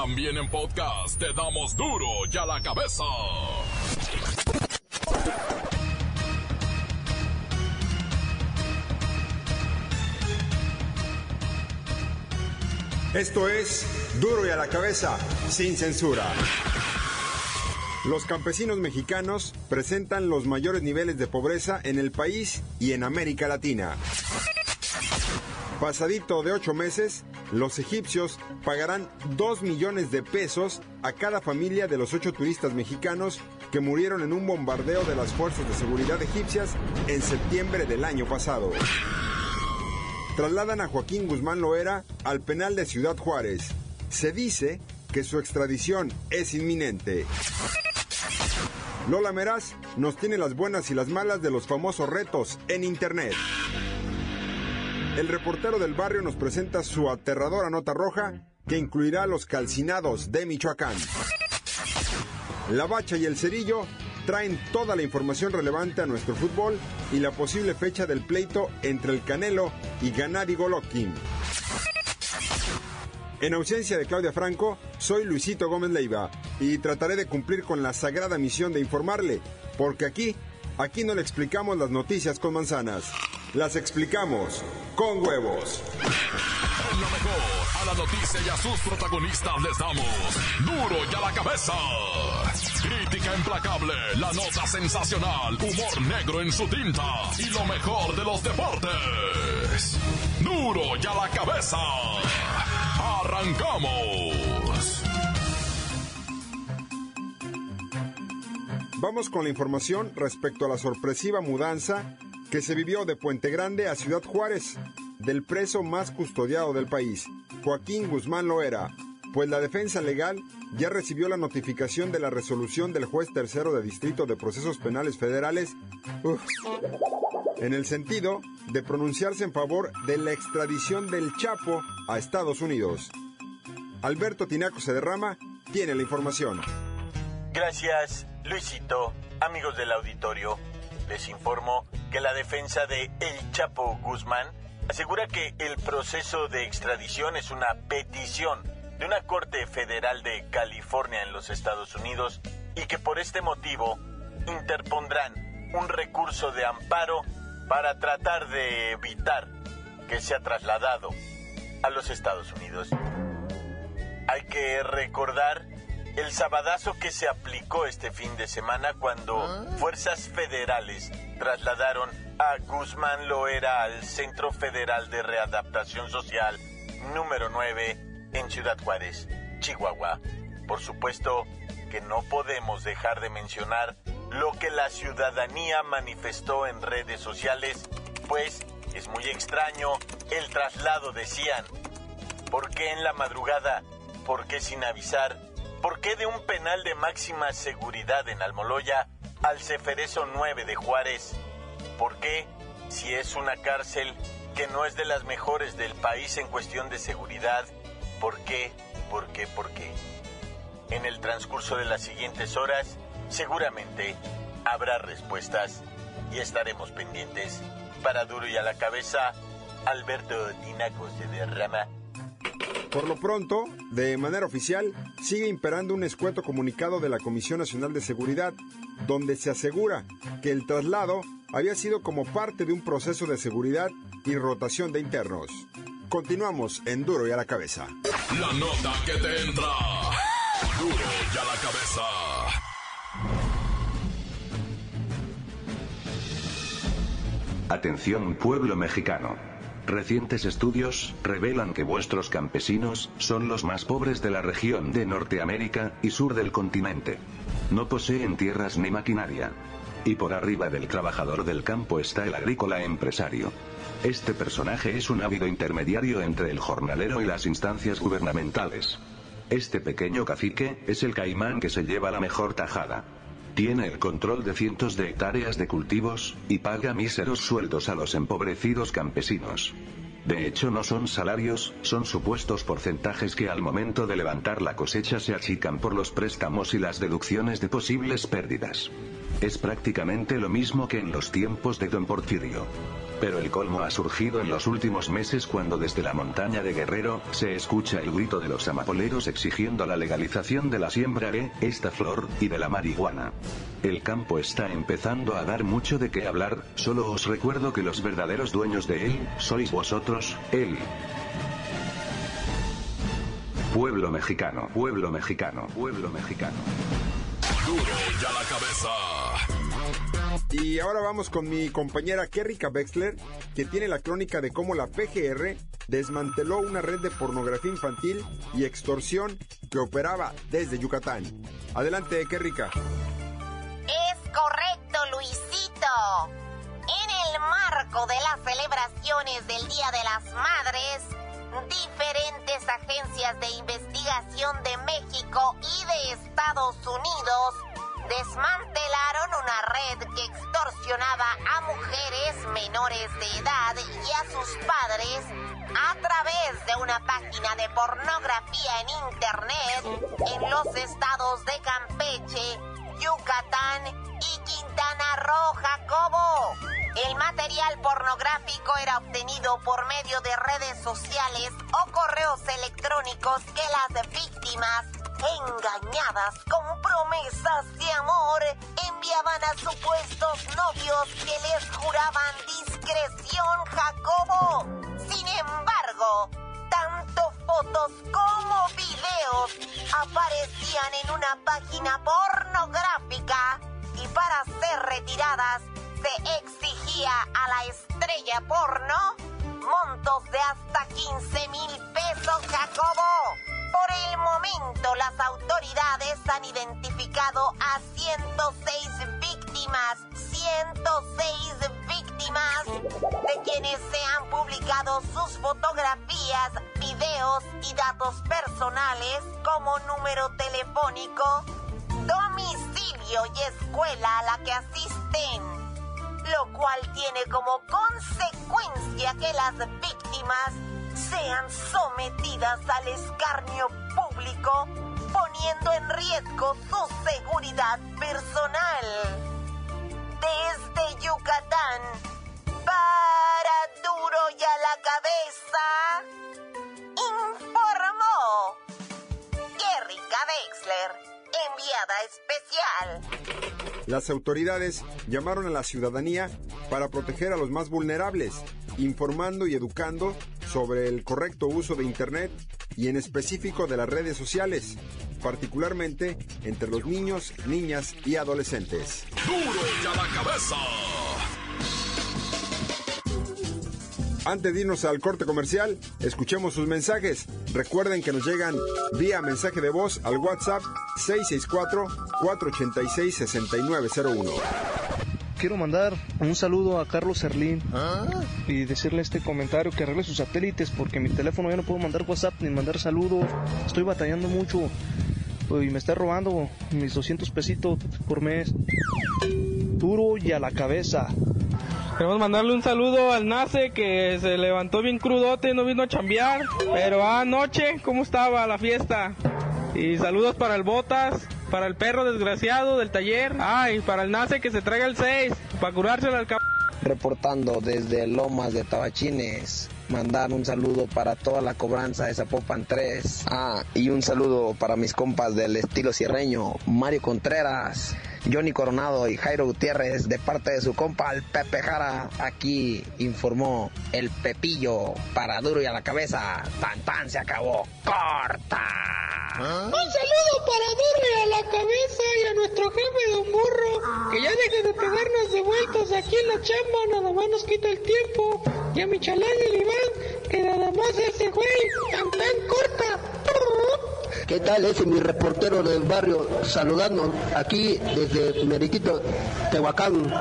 También en podcast te damos duro y a la cabeza. Esto es Duro y a la cabeza, sin censura. Los campesinos mexicanos presentan los mayores niveles de pobreza en el país y en América Latina. Pasadito de ocho meses, los egipcios pagarán dos millones de pesos a cada familia de los ocho turistas mexicanos que murieron en un bombardeo de las fuerzas de seguridad egipcias en septiembre del año pasado. Trasladan a Joaquín Guzmán Loera al penal de Ciudad Juárez. Se dice que su extradición es inminente. Lola Meraz nos tiene las buenas y las malas de los famosos retos en Internet. El reportero del barrio nos presenta su aterradora nota roja que incluirá los calcinados de Michoacán. La bacha y el cerillo traen toda la información relevante a nuestro fútbol y la posible fecha del pleito entre el Canelo y Ganari Golovkin. En ausencia de Claudia Franco, soy Luisito Gómez Leiva y trataré de cumplir con la sagrada misión de informarle, porque aquí, aquí no le explicamos las noticias con manzanas, las explicamos con huevos. En lo mejor, a la noticia y a sus protagonistas les damos duro y a la cabeza. Crítica implacable, la nota sensacional, humor negro en su tinta y lo mejor de los deportes. Duro y a la cabeza. Arrancamos. Vamos con la información respecto a la sorpresiva mudanza que se vivió de Puente Grande a Ciudad Juárez, del preso más custodiado del país, Joaquín Guzmán Loera, pues la defensa legal ya recibió la notificación de la resolución del juez tercero de Distrito de Procesos Penales Federales, en el sentido de pronunciarse en favor de la extradición del Chapo a Estados Unidos. Alberto Tinaco se derrama, tiene la información. Gracias, Luisito, amigos del auditorio. Les informo que la defensa de El Chapo Guzmán asegura que el proceso de extradición es una petición de una Corte Federal de California en los Estados Unidos y que por este motivo interpondrán un recurso de amparo para tratar de evitar que sea trasladado a los Estados Unidos. Hay que recordar el sabadazo que se aplicó este fin de semana cuando fuerzas federales trasladaron a Guzmán Loera al Centro Federal de Readaptación Social número 9 en Ciudad Juárez, Chihuahua. Por supuesto que no podemos dejar de mencionar lo que la ciudadanía manifestó en redes sociales, pues es muy extraño el traslado, decían. ¿Por qué en la madrugada? ¿Por qué sin avisar? ¿Por qué de un penal de máxima seguridad en Almoloya al Ceferezo 9 de Juárez? ¿Por qué, si es una cárcel que no es de las mejores del país en cuestión de seguridad, por qué, por qué, por qué? En el transcurso de las siguientes horas, seguramente habrá respuestas y estaremos pendientes. Para duro y a la cabeza, Alberto Tinacos de Derrama. Por lo pronto, de manera oficial, sigue imperando un escueto comunicado de la Comisión Nacional de Seguridad, donde se asegura que el traslado había sido como parte de un proceso de seguridad y rotación de internos. Continuamos en Duro y a la cabeza. La nota que te entra. Duro y a la cabeza. Atención pueblo mexicano. Recientes estudios revelan que vuestros campesinos son los más pobres de la región de Norteamérica y sur del continente. No poseen tierras ni maquinaria. Y por arriba del trabajador del campo está el agrícola empresario. Este personaje es un ávido intermediario entre el jornalero y las instancias gubernamentales. Este pequeño cacique es el caimán que se lleva la mejor tajada. Tiene el control de cientos de hectáreas de cultivos, y paga míseros sueldos a los empobrecidos campesinos. De hecho no son salarios, son supuestos porcentajes que al momento de levantar la cosecha se achican por los préstamos y las deducciones de posibles pérdidas. Es prácticamente lo mismo que en los tiempos de Don Porfirio. Pero el colmo ha surgido en los últimos meses cuando desde la montaña de Guerrero, se escucha el grito de los amapoleros exigiendo la legalización de la siembra de esta flor, y de la marihuana. El campo está empezando a dar mucho de qué hablar, solo os recuerdo que los verdaderos dueños de él, sois vosotros, él. Pueblo mexicano, pueblo mexicano, pueblo mexicano. Duro ya la cabeza. Y ahora vamos con mi compañera Kerrika Wexler, que tiene la crónica de cómo la PGR desmanteló una red de pornografía infantil y extorsión que operaba desde Yucatán. Adelante, Kerrika. Es correcto, Luisito. El marco de las celebraciones del Día de las Madres, diferentes agencias de investigación de México y de Estados Unidos desmantelaron una red que extorsionaba a mujeres menores de edad y a sus padres a través de una página de pornografía en Internet en los estados de Campeche, Yucatán y Roo, Jacobo. El material pornográfico era obtenido por medio de redes sociales o correos electrónicos que las víctimas engañadas con promesas de amor, enviaban a supuestos novios que les juraban discreción, Jacobo. Sin embargo, tanto fotos como videos aparecían en una página pornográfica para ser retiradas se exigía a la estrella porno montos de hasta 15 mil pesos, Jacobo. Por el momento, las autoridades han identificado a 106 víctimas, 106 víctimas, de quienes se han publicado sus fotografías, videos y datos personales como número telefónico, domicilio y escuela a la que asisten lo cual tiene como consecuencia que las víctimas sean sometidas al escarnio público, poniendo en riesgo su seguridad personal. Desde Yucatán, para duro y a la cabeza, informó Erika Wexler enviada especial. Las autoridades llamaron a la ciudadanía para proteger a los más vulnerables, informando y educando sobre el correcto uso de Internet y en específico de las redes sociales, particularmente entre los niños, niñas y adolescentes. Duro ya la cabeza. Antes de irnos al corte comercial, escuchemos sus mensajes. Recuerden que nos llegan vía mensaje de voz al WhatsApp 664-486-6901. Quiero mandar un saludo a Carlos Serlín y decirle este comentario que arregle sus satélites porque mi teléfono ya no puedo mandar WhatsApp ni mandar saludos. Estoy batallando mucho y me está robando mis 200 pesitos por mes. Duro y a la cabeza. Queremos mandarle un saludo al Nace que se levantó bien crudote, no vino a chambear. Pero anoche, ¿cómo estaba la fiesta? Y saludos para el Botas, para el perro desgraciado del taller. Ay, para el Nace que se traiga el 6, para curárselo al cabrón. Reportando desde Lomas de Tabachines. Mandar un saludo para toda la cobranza de Zapopan 3. Ah, y un saludo para mis compas del estilo cierreño, Mario Contreras, Johnny Coronado y Jairo Gutiérrez de parte de su compa el Pepe Jara. Aquí informó el Pepillo para duro y a la cabeza. Tan tan se acabó. Corta. Un saludo para duro y a la cabeza y a nuestro jefe Don Burro. Que ya deje de pegarnos de vueltas aquí en la chamba, nada más nos quita el tiempo. Y a mi chalán y el Iván, que nada más ese güey, tan tan corta. ¿Qué tal? Ese es mi reportero del barrio saludando aquí desde Meritito, Tehuacán,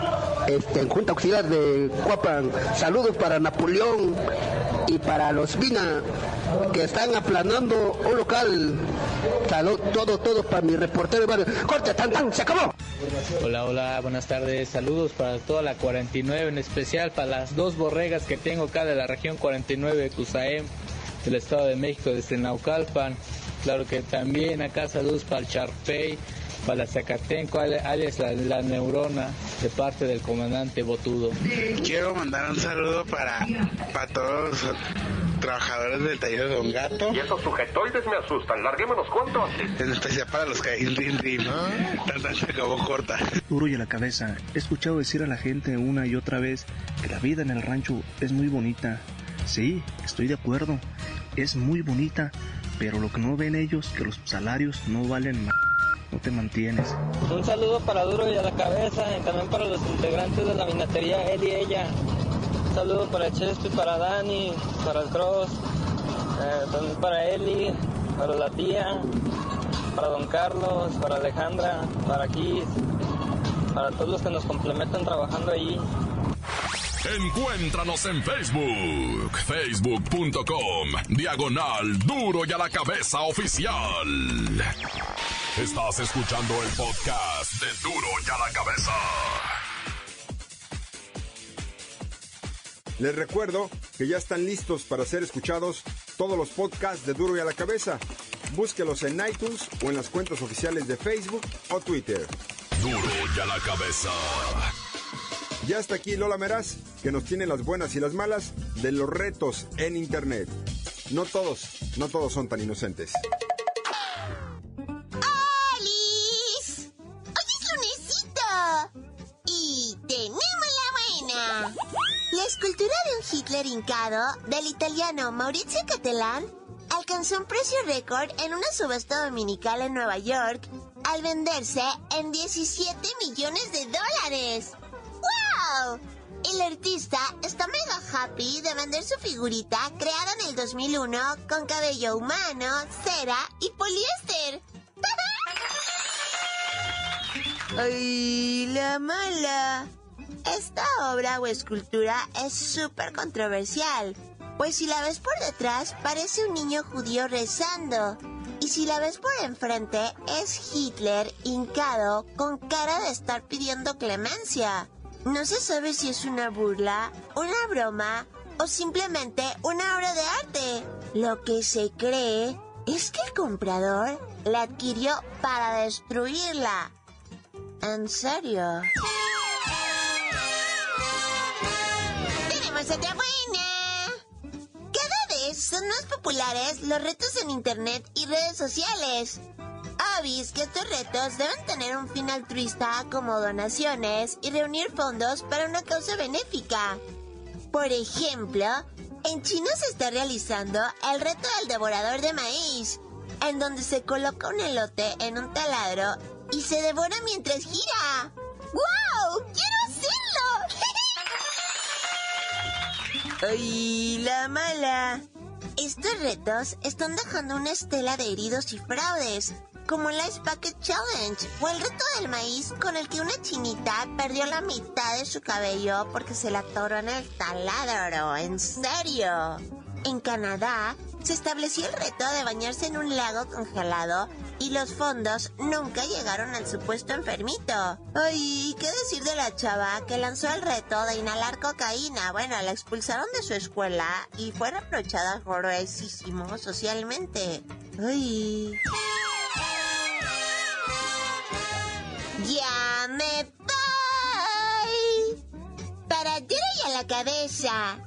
este, en Junta Auxiliar de Cuapan. Saludos para Napoleón y para los Vina que están aplanando un local. Salud, todo, todo para mi reportero del barrio. ¡Corte, tan, tan! ¡Se acabó! Hola, hola, buenas tardes. Saludos para toda la 49, en especial para las dos borregas que tengo acá de la región 49, Cusaem, del Estado de México, desde Naucalpan. Claro que también acá saludos para el Charpey, para la Zacatenco, alias la, la neurona, de parte del comandante Botudo. Quiero mandar un saludo para, para todos trabajadores del taller de Don Gato. Y esos sujetoides me asustan. Larguémonos cuanto antes. En especial para los que hay rin rin. Tanta se acabó corta. Duro y a la cabeza. He escuchado decir a la gente una y otra vez que la vida en el rancho es muy bonita. Sí, estoy de acuerdo. Es muy bonita, pero lo que no ven ellos que los salarios no valen más. No te mantienes. Un saludo para Duro y a la cabeza y también para los integrantes de la minatería él y ella. Saludo para Chespi, para Dani, para el Cross, eh, también para Eli, para la tía, para Don Carlos, para Alejandra, para Kiss, para todos los que nos complementan trabajando allí. Encuéntranos en Facebook, facebook.com, diagonal duro y a la cabeza oficial. Estás escuchando el podcast de duro y a la cabeza. Les recuerdo que ya están listos para ser escuchados todos los podcasts de duro y a la cabeza. Búsquelos en iTunes o en las cuentas oficiales de Facebook o Twitter. Duro y a la cabeza. Ya está aquí Lola Meraz, que nos tiene las buenas y las malas de los retos en Internet. No todos, no todos son tan inocentes. Escultura de un Hitler hincado del italiano Maurizio Cattelan alcanzó un precio récord en una subasta dominical en Nueva York al venderse en 17 millones de dólares. ¡Wow! El artista está mega happy de vender su figurita creada en el 2001 con cabello humano, cera y poliéster. ¡Ay, la mala! Esta obra o escultura es súper controversial, pues si la ves por detrás parece un niño judío rezando. Y si la ves por enfrente es Hitler hincado con cara de estar pidiendo clemencia. No se sabe si es una burla, una broma o simplemente una obra de arte. Lo que se cree es que el comprador la adquirió para destruirla. ¿En serio? ¡Tenemos otra buena! Cada vez son más populares los retos en internet y redes sociales. Avis que estos retos deben tener un fin altruista como donaciones y reunir fondos para una causa benéfica. Por ejemplo, en China se está realizando el reto del devorador de maíz, en donde se coloca un elote en un taladro y se devora mientras gira. ¡Wow! ¡Ay, la mala! Estos retos están dejando una estela de heridos y fraudes, como el Ice Bucket Challenge o el reto del maíz con el que una chinita perdió la mitad de su cabello porque se la atoró en el taladro. ¿En serio? En Canadá se estableció el reto de bañarse en un lago congelado y los fondos nunca llegaron al supuesto enfermito. Ay, ¿qué decir de la chava que lanzó el reto de inhalar cocaína? Bueno, la expulsaron de su escuela y fue reprochada gruesísimo socialmente. Ay. Ya me voy. Para y a la cabeza.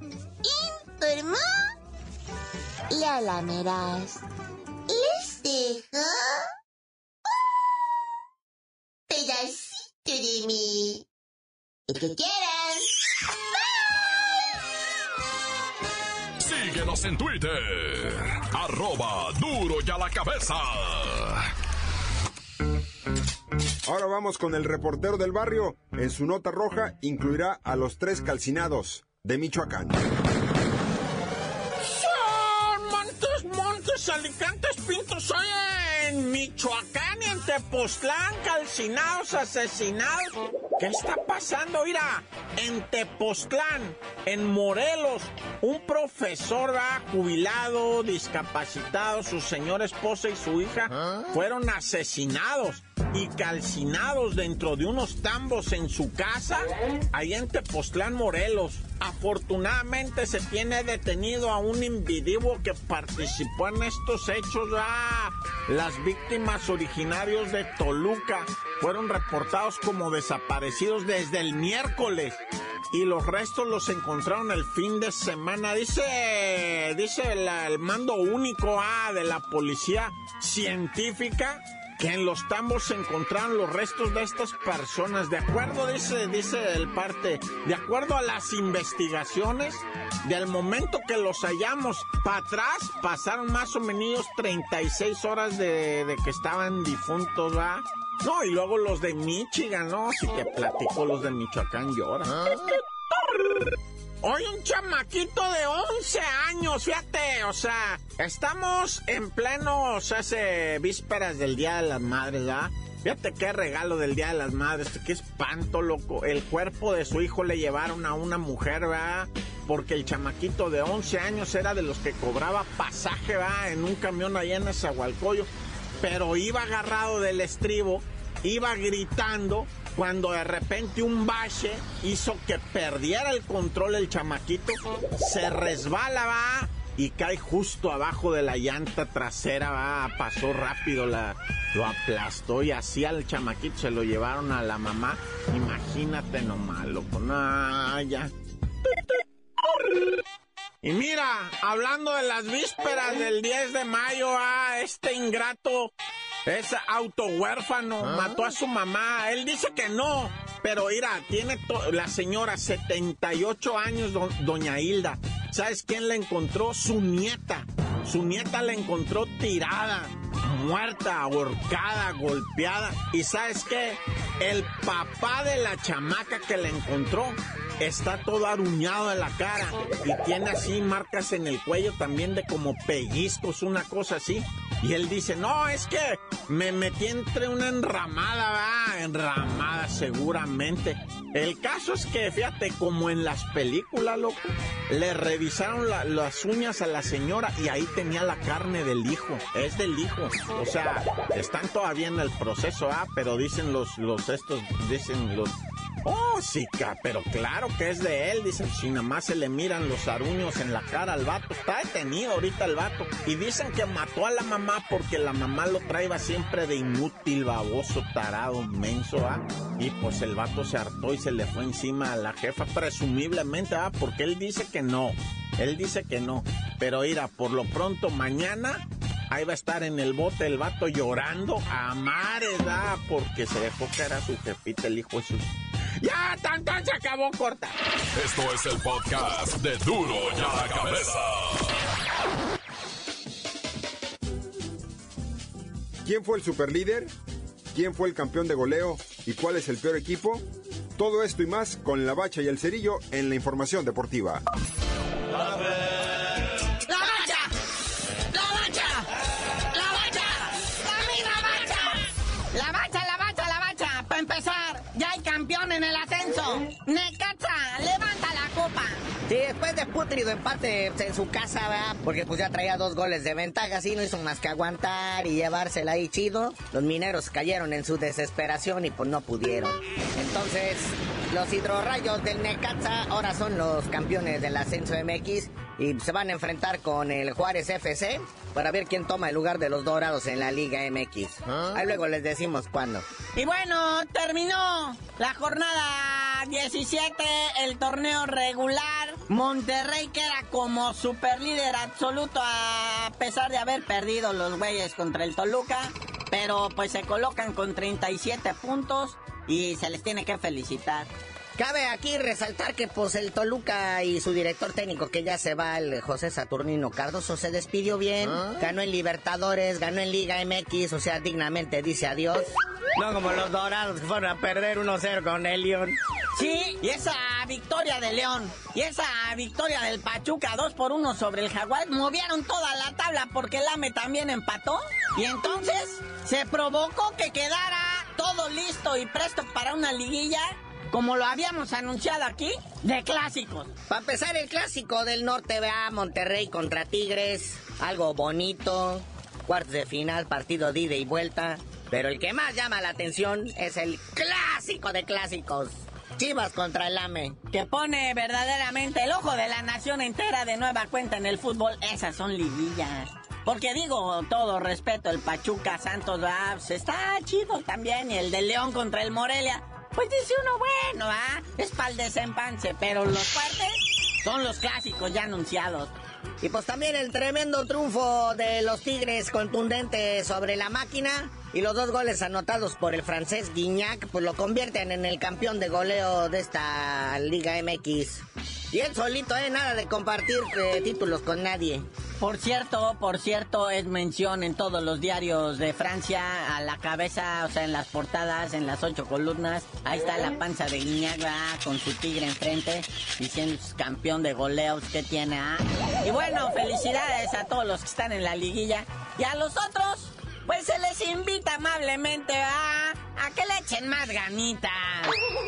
Informó Lola Meraz. Les dejo un pedacito de mí. El que quieran. Síguenos en Twitter. Arroba duro y a la cabeza. Ahora vamos con el reportero del barrio. En su nota roja incluirá a los tres calcinados de Michoacán. Soy en Michoacán y en Tepoztlán, calcinados, asesinados. ¿Qué está pasando? Mira, en Tepoztlán, en Morelos, un profesor ¿verdad? jubilado, discapacitado, su señora esposa y su hija fueron asesinados. Y calcinados dentro de unos tambos en su casa, ahí en Tepoztlán, Morelos. Afortunadamente se tiene detenido a un individuo que participó en estos hechos. Ah, las víctimas originarios de Toluca fueron reportados como desaparecidos desde el miércoles y los restos los encontraron el fin de semana. Dice, dice el mando único ah, de la policía científica que en los tambos se encontraron los restos de estas personas. De acuerdo, dice, dice el parte, de acuerdo a las investigaciones, del momento que los hallamos para atrás, pasaron más o menos 36 horas de, de que estaban difuntos, ¿va? No, y luego los de Michigan, ¿no? Si te platico, los de Michoacán lloran. Hoy un chamaquito de 11 años, fíjate, o sea, estamos en pleno, o sea, hace vísperas del Día de las Madres, ¿verdad? Fíjate qué regalo del Día de las Madres, qué espanto, loco. El cuerpo de su hijo le llevaron a una mujer, ¿verdad? Porque el chamaquito de 11 años era de los que cobraba pasaje, ¿verdad? En un camión allá en Zahualcoyo. Pero iba agarrado del estribo, iba gritando cuando de repente un bache hizo que perdiera el control el chamaquito, se resbala, va, y cae justo abajo de la llanta trasera, va, pasó rápido, la, lo aplastó y así al chamaquito se lo llevaron a la mamá. Imagínate nomás, loco, no, ya. Y mira, hablando de las vísperas del 10 de mayo, ah, este ingrato es auto huérfano, ¿Ah? mató a su mamá. Él dice que no, pero mira, tiene la señora 78 años, doña Hilda. ¿Sabes quién la encontró? Su nieta. Su nieta la encontró tirada, muerta, ahorcada, golpeada. ¿Y sabes qué? El papá de la chamaca que la encontró está todo aruñado de la cara y tiene así marcas en el cuello también de como pellizcos, una cosa así. Y él dice, no, es que me metí entre una enramada, va, enramada seguramente. El caso es que, fíjate, como en las películas, loco, le revisaron las uñas a la señora y ahí tenía la carne del hijo, es del hijo. O sea, están todavía en el proceso, ah, pero dicen los, los estos, dicen los Oh, sí, pero claro que es de él. Dicen, si nada más se le miran los aruños en la cara al vato. Está detenido ahorita el vato. Y dicen que mató a la mamá porque la mamá lo traía siempre de inútil, baboso, tarado, menso, ¿ah? Y pues el vato se hartó y se le fue encima a la jefa, presumiblemente, ¿ah? Porque él dice que no. Él dice que no. Pero mira, por lo pronto mañana ahí va a estar en el bote el vato llorando a mares, ¿ah? Porque se dejó que era su jefita, el hijo de ya, tan, tan, se acabó corta. Esto es el podcast de Duro ya la cabeza. ¿Quién fue el superlíder? ¿Quién fue el campeón de goleo? ¿Y cuál es el peor equipo? Todo esto y más con la bacha y el cerillo en la información deportiva. Necaxa, levanta la copa. Sí, después de putrido empate en su casa, ¿verdad? Porque pues ya traía dos goles de ventaja, así no hizo más que aguantar y llevársela ahí chido. Los mineros cayeron en su desesperación y pues no pudieron. Entonces, los hidrorrayos del Necaxa ahora son los campeones del ascenso MX y se van a enfrentar con el Juárez FC para ver quién toma el lugar de los Dorados en la Liga MX. ¿Ah? Ahí luego les decimos cuándo. Y bueno, terminó la jornada 17, el torneo regular. Monterrey queda como superlíder absoluto a pesar de haber perdido los güeyes contra el Toluca. Pero pues se colocan con 37 puntos y se les tiene que felicitar. Cabe aquí resaltar que pues el Toluca y su director técnico que ya se va, el José Saturnino Cardoso, se despidió bien, ¿Ah? ganó en Libertadores, ganó en Liga MX, o sea, dignamente dice adiós. No como los dorados que fueron a perder 1-0 con el León. Sí, y esa victoria de León y esa victoria del Pachuca 2 por 1 sobre el Jaguar movieron toda la tabla porque el AME también empató. Y entonces se provocó que quedara todo listo y presto para una liguilla como lo habíamos anunciado aquí, de clásicos. Para empezar, el clásico del norte, vea, Monterrey contra Tigres, algo bonito, cuartos de final, partido de ida y vuelta. Pero el que más llama la atención es el clásico de clásicos. Chivas contra el AME. Que pone verdaderamente el ojo de la nación entera de nueva cuenta en el fútbol. Esas son liguillas. Porque digo, todo respeto, el Pachuca Santos Babs está chido también. Y el de León contra el Morelia. Pues dice uno, bueno, ¿ah? Es para el. Pero los fuertes son los clásicos ya anunciados. Y pues también el tremendo triunfo de los Tigres contundente sobre la máquina y los dos goles anotados por el francés Guignac pues lo convierten en el campeón de goleo de esta Liga MX. Y él solito, ¿eh? Nada de compartir eh, títulos con nadie. Por cierto, por cierto, es mención en todos los diarios de Francia, a la cabeza, o sea, en las portadas, en las ocho columnas. Ahí está la panza de Guiñac, con su tigre enfrente, diciendo campeón de goleos que tiene. ¿ah? Y bueno, felicidades a todos los que están en la liguilla. Y a los otros, pues se les invita amablemente a, a que le echen más ganita.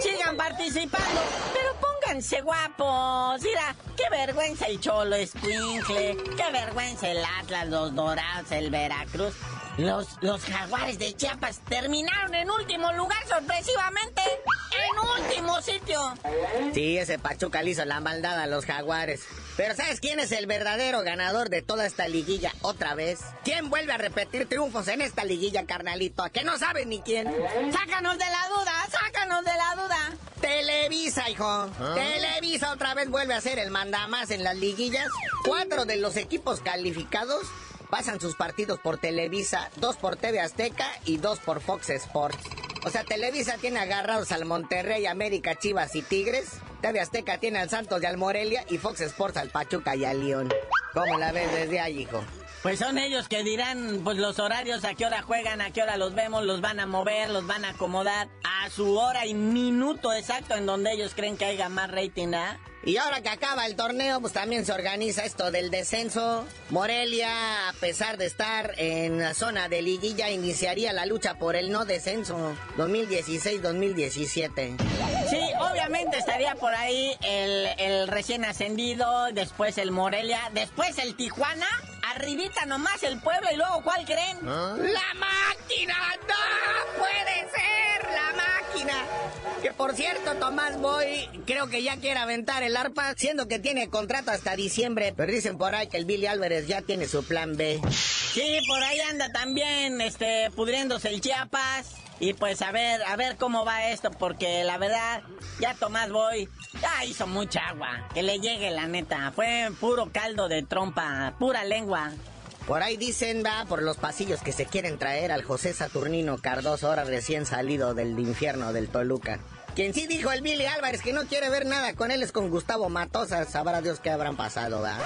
Sigan participando, pero pónganse guapos. Mira, qué vergüenza el Cholo Escuincle, qué vergüenza el Atlas, los Dorados, el Veracruz. Los, los jaguares de Chiapas terminaron en último lugar sorpresivamente. En último sitio. Sí, ese Pachuca le hizo la maldad a los jaguares. Pero ¿sabes quién es el verdadero ganador de toda esta liguilla otra vez? ¿Quién vuelve a repetir triunfos en esta liguilla, carnalito? ¿A que no sabe ni quién? Sácanos de la duda, sácanos de la duda. Televisa, hijo. Televisa otra vez vuelve a ser el mandamás en las liguillas. Cuatro de los equipos calificados pasan sus partidos por Televisa, dos por TV Azteca y dos por Fox Sports. O sea, Televisa tiene agarrados al Monterrey, América, Chivas y Tigres. TV Azteca tiene al Santos y al Morelia y Fox Sports al Pachuca y al León. ¿Cómo la ves desde ahí, hijo? Pues son ellos que dirán, pues los horarios, a qué hora juegan, a qué hora los vemos, los van a mover, los van a acomodar a su hora y minuto exacto en donde ellos creen que haya más rating, ¿ah? Y ahora que acaba el torneo, pues también se organiza esto del descenso. Morelia, a pesar de estar en la zona de liguilla, iniciaría la lucha por el no descenso 2016-2017. Sí, obviamente estaría por ahí el, el recién ascendido, después el Morelia, después el Tijuana, arribita nomás el pueblo y luego ¿cuál creen? ¡La máquina! ¡No puede ser! ¡La máquina! Que por cierto, Tomás Boy creo que ya quiere aventar el arpa, siendo que tiene contrato hasta diciembre. Pero dicen por ahí que el Billy Álvarez ya tiene su plan B. Sí, por ahí anda también, este, pudriéndose el Chiapas. Y pues a ver, a ver cómo va esto, porque la verdad, ya Tomás Boy ya hizo mucha agua. Que le llegue la neta. Fue puro caldo de trompa, pura lengua. Por ahí dicen, va, por los pasillos que se quieren traer al José Saturnino Cardoso, ahora recién salido del infierno del Toluca. Quien sí dijo el Billy Álvarez que no quiere ver nada con él es con Gustavo Matosas. Sabrá Dios qué habrán pasado, va.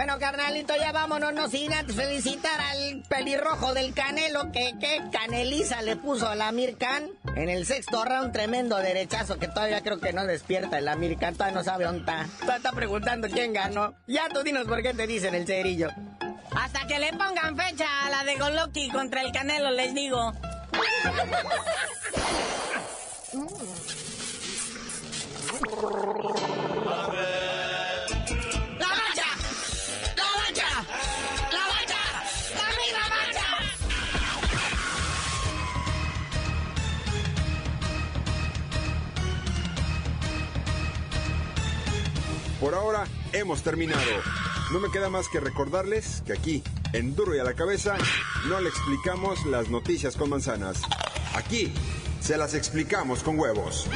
Bueno, carnalito, ya vámonos, no sin antes felicitar al pelirrojo del Canelo, que qué caneliza le puso a la Amir Khan. En el sexto round, tremendo derechazo que todavía creo que no despierta el Amir Khan, todavía no sabe dónde está. Todavía está preguntando quién ganó. Ya tú dinos por qué te dicen el cerillo. Hasta que le pongan fecha a la de Goloki contra el Canelo, les digo. Por ahora hemos terminado. No me queda más que recordarles que aquí, en Duro y a la cabeza, no le explicamos las noticias con manzanas. Aquí se las explicamos con huevos.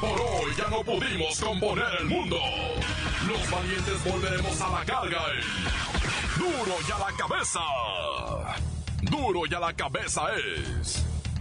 Por hoy ya no pudimos componer el mundo. Los valientes volveremos a la carga. en Duro y a la cabeza. Duro y a la cabeza es.